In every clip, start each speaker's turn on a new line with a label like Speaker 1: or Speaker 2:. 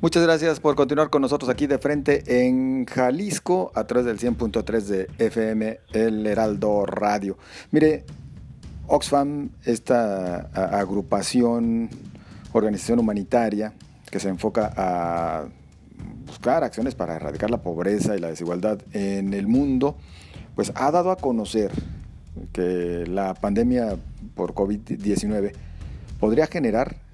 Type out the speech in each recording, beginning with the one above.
Speaker 1: Muchas gracias por continuar con nosotros aquí de frente en Jalisco a través del 100.3 de FM El Heraldo Radio. Mire, Oxfam, esta agrupación, organización humanitaria que se enfoca a buscar acciones para erradicar la pobreza y la desigualdad en el mundo, pues ha dado a conocer que la pandemia por COVID-19 podría generar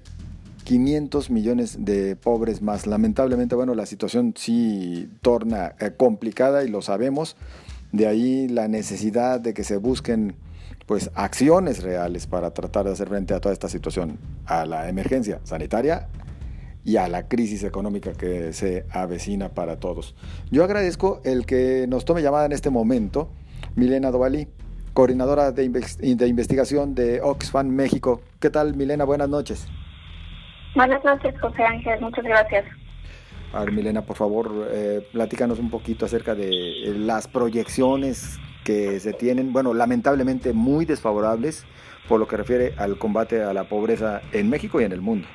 Speaker 1: 500 millones de pobres más. Lamentablemente, bueno, la situación sí torna eh, complicada y lo sabemos. De ahí la necesidad de que se busquen pues acciones reales para tratar de hacer frente a toda esta situación, a la emergencia sanitaria y a la crisis económica que se avecina para todos. Yo agradezco el que nos tome llamada en este momento, Milena Dovalí, coordinadora de, de investigación de Oxfam México. ¿Qué tal, Milena? Buenas noches.
Speaker 2: Buenas noches, José Ángel. Muchas gracias.
Speaker 1: A ver, Milena, por favor, eh, platícanos un poquito acerca de eh, las proyecciones que se tienen, bueno, lamentablemente muy desfavorables por lo que refiere al combate a la pobreza en México y en el mundo.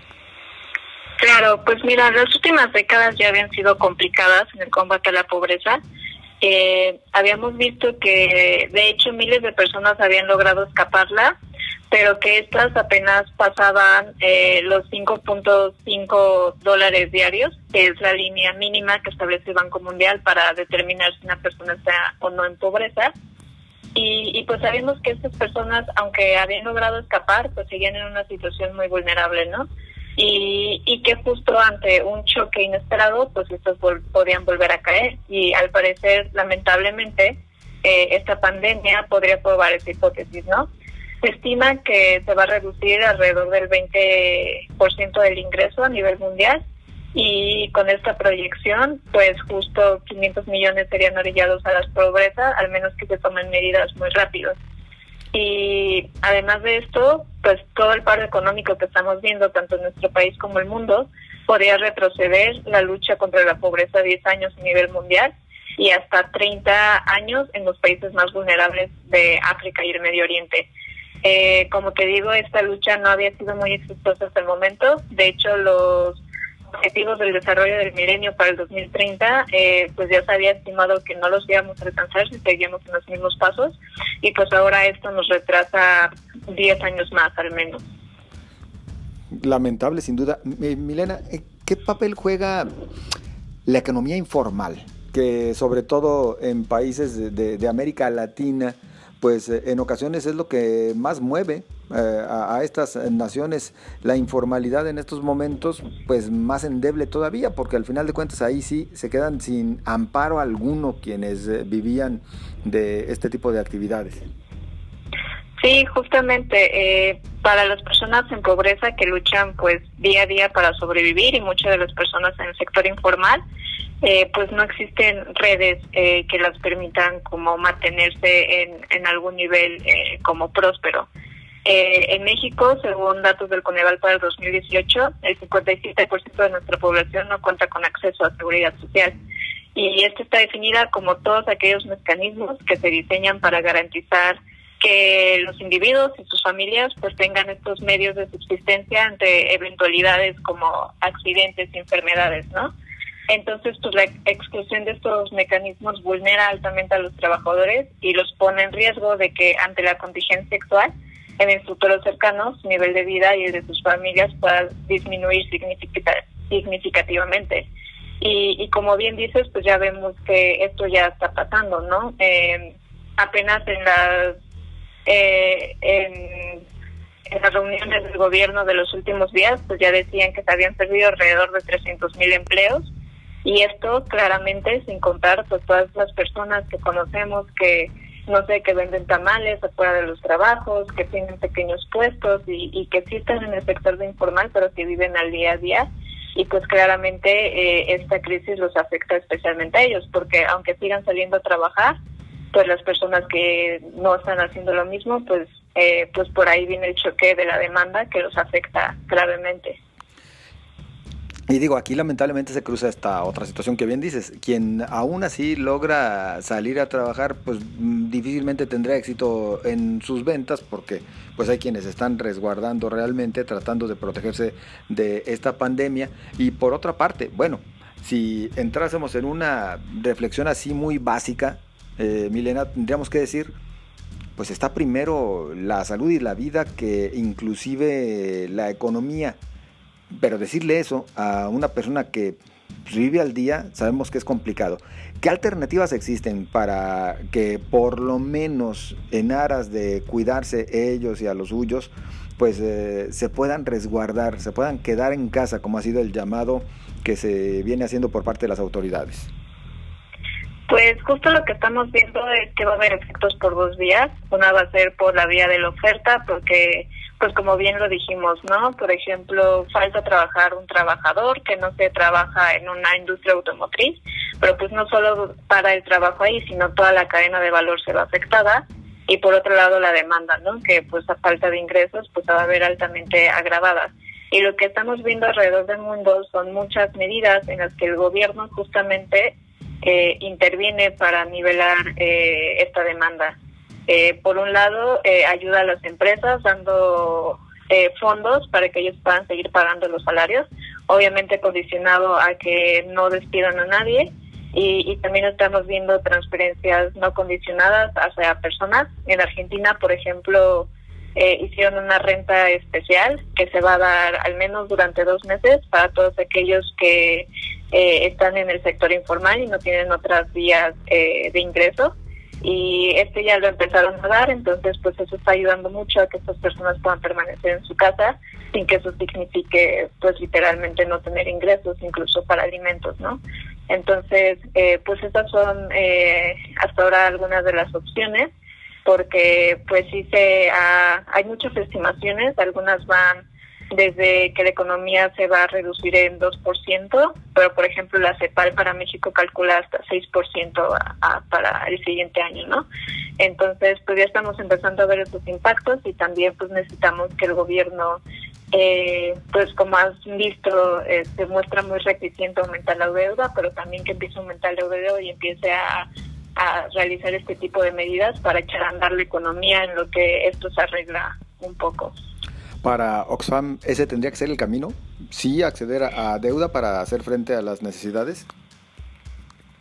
Speaker 2: Claro, pues mira, las últimas décadas ya habían sido complicadas en el combate a la pobreza. Eh, habíamos visto que de hecho miles de personas habían logrado escaparla, pero que estas apenas pasaban eh, los 5.5 dólares diarios, que es la línea mínima que establece el Banco Mundial para determinar si una persona está o no en pobreza. Y, y pues sabemos que estas personas, aunque habían logrado escapar, pues seguían en una situación muy vulnerable, ¿no? y, y que justo ante un choque inesperado, pues estos podían volver a caer. Y al parecer, lamentablemente, eh, esta pandemia podría probar esa hipótesis, ¿no? Se estima que se va a reducir alrededor del 20% del ingreso a nivel mundial y con esta proyección, pues justo 500 millones serían orillados a la pobreza, al menos que se tomen medidas muy rápidas. Y además de esto, pues todo el paro económico que estamos viendo, tanto en nuestro país como el mundo, podría retroceder la lucha contra la pobreza 10 años a nivel mundial y hasta 30 años en los países más vulnerables de África y el Medio Oriente. Eh, como te digo, esta lucha no había sido muy exitosa hasta el momento. De hecho, los objetivos del desarrollo del milenio para el 2030, eh, pues ya se había estimado que no los íbamos a alcanzar si seguíamos en los mismos pasos y pues ahora esto nos retrasa 10 años más al menos.
Speaker 1: Lamentable, sin duda. Milena, eh, ¿qué papel juega la economía informal? Que sobre todo en países de América Latina, pues eh, en ocasiones es lo que más mueve eh, a, estas naciones la informalidad en estos momentos pues más endeble todavía porque al final de cuentas ahí sí se quedan sin amparo alguno quienes eh, vivían de este tipo de actividades.
Speaker 2: Sí, justamente para las personas en pobreza que luchan pues día a día para sobrevivir y muchas de las personas en el sector informal eh, pues no existen redes eh, que las permitan como mantenerse en, en algún nivel eh, como próspero. en México, según datos del Coneval para el 2018, el 57% de nuestra población no cuenta con acceso a seguridad social. Y esto está definida como todos aquellos mecanismos que se diseñan para garantizar que los individuos y sus familias pues tengan estos medios de subsistencia ante eventualidades como accidentes y enfermedades, ¿no? Entonces, pues la exclusión de estos mecanismos vulnera altamente a los trabajadores y los pone en riesgo de que ante la contingencia actual, en el futuro cercano, su nivel de vida y el de sus familias pueda disminuir significativamente. Y, como bien dices, pues ya vemos que esto ya está pasando, ¿no? Eh, apenas en las eh, en, en, las reuniones del gobierno de los últimos días, pues ya decían que se habían perdido alrededor de 300 mil empleos y esto claramente sin contar pues todas las personas que conocemos que no sé, que venden tamales afuera de los trabajos, que tienen pequeños puestos y, y que sí están en el sector de informal, pero que viven al día a día. Y pues claramente eh, esta crisis los afecta especialmente a ellos, porque aunque sigan saliendo a trabajar, pues las personas que no están haciendo lo mismo, pues, eh, pues por ahí viene el choque de la demanda que los afecta gravemente.
Speaker 1: Y digo, aquí lamentablemente se cruza esta otra situación que bien dices. Quien aún así logra salir a trabajar, pues mm, difícilmente tendrá éxito en sus ventas porque pues hay quienes están resguardando realmente, tratando de protegerse de esta pandemia. Y por otra parte, bueno, si entrásemos en una reflexión así muy básica, eh, Milena, tendríamos que decir, pues está primero la salud y la vida que inclusive la economía pero decirle eso a una persona que vive al día, sabemos que es complicado. ¿Qué alternativas existen para que por lo menos en aras de cuidarse ellos y a los suyos, pues eh, se puedan resguardar, se puedan quedar en casa, como ha sido el llamado que se viene haciendo por parte de las autoridades?
Speaker 2: Pues justo lo que estamos viendo es que va a haber efectos por dos vías. Una va a ser por la vía de la oferta, porque pues como bien lo dijimos, ¿no? Por ejemplo, falta trabajar un trabajador que no se trabaja en una industria automotriz, pero pues no solo para el trabajo ahí, sino toda la cadena de valor se va afectada. Y por otro lado la demanda, ¿no? Que pues a falta de ingresos pues va a haber altamente agravada. Y lo que estamos viendo alrededor del mundo son muchas medidas en las que el gobierno justamente eh, interviene para nivelar eh, esta demanda. Eh, por un lado, eh, ayuda a las empresas dando eh, fondos para que ellos puedan seguir pagando los salarios, obviamente condicionado a que no despidan a nadie. Y, también estamos viendo transferencias no condicionadas hacia personas. En Argentina, por ejemplo, hicieron una renta especial que se va a dar al menos durante dos meses para todos aquellos que están en el sector informal y no tienen otras vías de ingreso y este ya lo empezaron a dar, entonces pues eso está ayudando mucho a que estas personas puedan permanecer en su casa sin que eso signifique pues literalmente no tener ingresos incluso para alimentos, ¿no? Entonces eh, pues estas son eh, hasta ahora algunas de las opciones porque pues sí se hay muchas estimaciones, algunas van desde que la economía se va a reducir en 2%, pero por ejemplo la CEPAL para México calcula hasta 6% para el siguiente año, ¿no? Entonces, pues ya estamos empezando a ver estos impactos y también pues necesitamos que el gobierno, eh, pues como has visto, eh, se muestra muy reticente a aumentar la deuda, pero también que empiece a aumentar la deuda y empiece a, a realizar este tipo de medidas para echar a andar la economía en lo que esto se arregla un poco
Speaker 1: para Oxfam ese tendría que ser el camino? ¿Sí acceder a, deuda para hacer frente a las necesidades?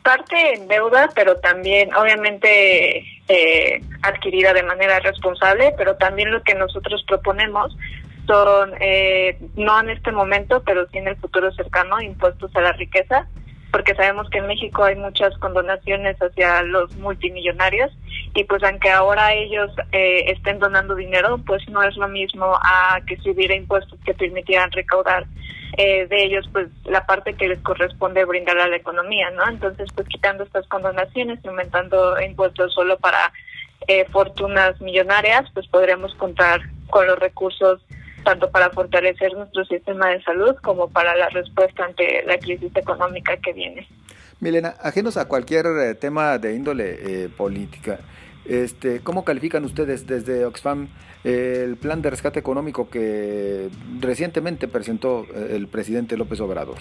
Speaker 2: Parte en deuda, pero también obviamente eh, adquirida de manera responsable, pero también lo que nosotros proponemos son, eh, no en este momento, pero sí en el futuro cercano, impuestos a la riqueza, porque sabemos que en México hay muchas condonaciones hacia los multimillonarios y pues aunque ahora ellos eh, estén donando dinero, pues no es lo mismo a que si impuestos que permitieran recaudar eh, de ellos pues la parte que les corresponde brindar a la economía, ¿no? Entonces pues quitando estas condonaciones y aumentando impuestos solo para eh, fortunas millonarias, pues podremos contar con los recursos tanto para fortalecer nuestro sistema de salud como para la respuesta ante la crisis económica que viene.
Speaker 1: Milena, ajenos a cualquier eh, tema de índole eh, política, este, ¿cómo califican ustedes desde Oxfam eh, el plan de rescate económico que recientemente presentó el presidente López Obrador?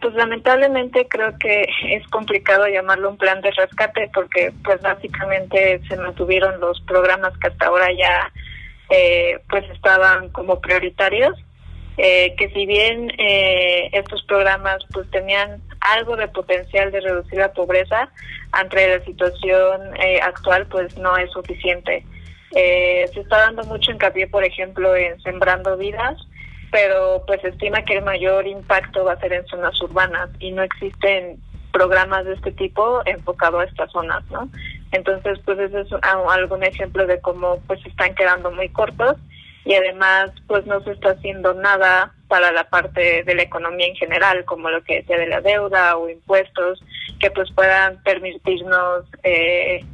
Speaker 2: pues lamentablemente creo que es complicado llamarlo un plan de rescate porque pues básicamente se mantuvieron los programas que hasta ahora ya eh, pues estaban como prioritarios, eh, que si bien eh, estos programas pues tenían algo de potencial de reducir la pobreza, ante la situación actual pues no es suficiente. se está dando mucho hincapié, por ejemplo, en sembrando vidas, pero pues se estima que el mayor impacto va a ser en zonas urbanas y no existen programas de este tipo enfocado a estas zonas, ¿no? Entonces, pues ese es algún ejemplo de cómo pues están quedando muy cortos y además pues no se está haciendo nada para la parte de la economía en general, como lo que decía de la deuda o impuestos, que pues puedan permitirnos eh,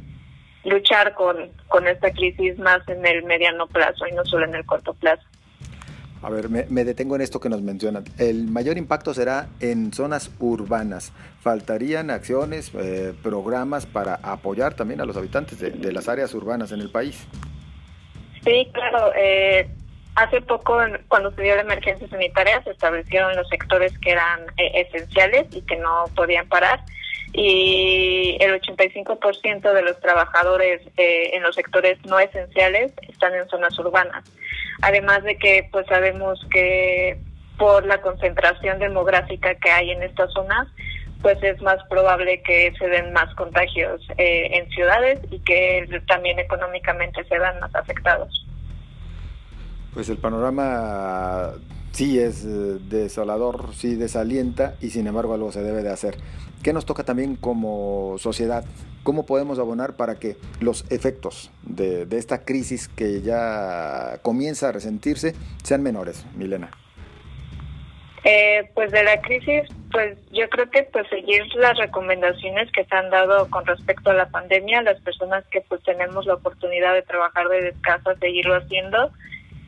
Speaker 2: luchar con, con esta crisis más en el mediano plazo y no solo en el corto plazo.
Speaker 1: A ver, me, detengo en esto que nos mencionan. El mayor impacto será en zonas urbanas. ¿Faltarían acciones, eh, programas para apoyar también a los habitantes de, las áreas urbanas en el país?
Speaker 2: Sí, claro. Eh, hace poco, cuando se dio la emergencia sanitaria, se establecieron los sectores que eran eh, esenciales y que no podían parar y el 85% de los trabajadores eh, en los sectores no esenciales están en zonas urbanas. Además de que pues sabemos que por la concentración demográfica que hay en estas zonas, pues es más probable que se den más contagios eh, en ciudades y que también económicamente se dan más afectados.
Speaker 1: Pues el panorama sí es eh, desolador, sí desalienta y sin embargo algo se debe de hacer. ¿Qué nos toca también como sociedad? ¿Cómo podemos abonar para que los efectos de, esta crisis que ya comienza a resentirse sean menores, Milena?
Speaker 2: Eh, pues de la crisis, pues yo creo que pues seguir las recomendaciones que se han dado con respecto a la pandemia, las personas que pues tenemos la oportunidad de trabajar de casa, seguirlo haciendo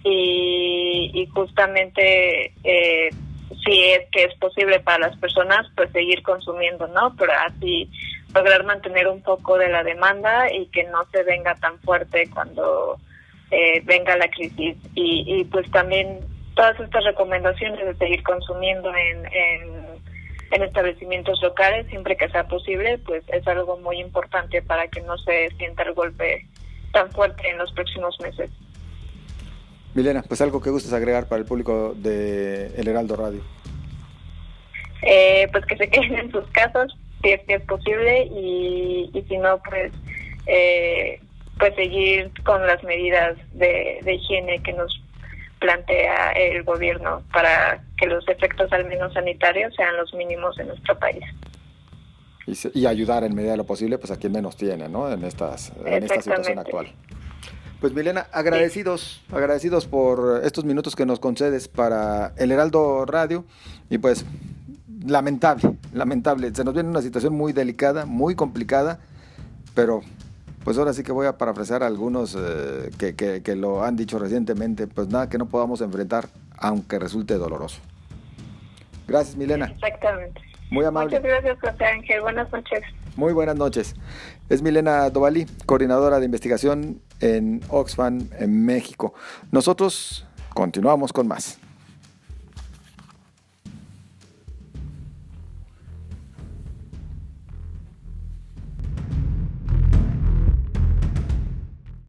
Speaker 2: y, justamente eh, si es que es posible para las personas, pues seguir consumiendo, ¿no? Pero así lograr mantener un poco de la demanda y que no se venga tan fuerte cuando eh, venga la crisis. Y, pues también todas estas recomendaciones de seguir consumiendo en, en, en establecimientos locales siempre que sea posible, pues es algo muy importante para que no se sienta el golpe tan fuerte en los próximos meses.
Speaker 1: Milena, pues algo que gustes agregar para el público de El Heraldo Radio.
Speaker 2: Eh, pues que se queden en sus casas, si es que es posible, y, si no, pues eh, pues seguir con las medidas de, higiene que nos plantea el gobierno para que los efectos al menos sanitarios sean los mínimos en nuestro país.
Speaker 1: Y, ayudar en medida de lo posible pues a quien menos tiene, ¿no? En estas en esta situación actual. Pues Milena, agradecidos, agradecidos por estos minutos que nos concedes para el Heraldo Radio y pues lamentable, lamentable. Se nos viene una situación muy delicada, muy complicada, pero pues ahora sí que voy a parafrasear a algunos eh, que, que, lo han dicho recientemente, pues nada que no podamos enfrentar, aunque resulte doloroso. Gracias, Milena.
Speaker 2: Exactamente.
Speaker 1: Muy amable.
Speaker 2: Muchas gracias, José Ángel. Buenas noches.
Speaker 1: Muy buenas noches. Es Milena Dovalí, coordinadora de investigación en Oxfam, en México. Nosotros continuamos con más.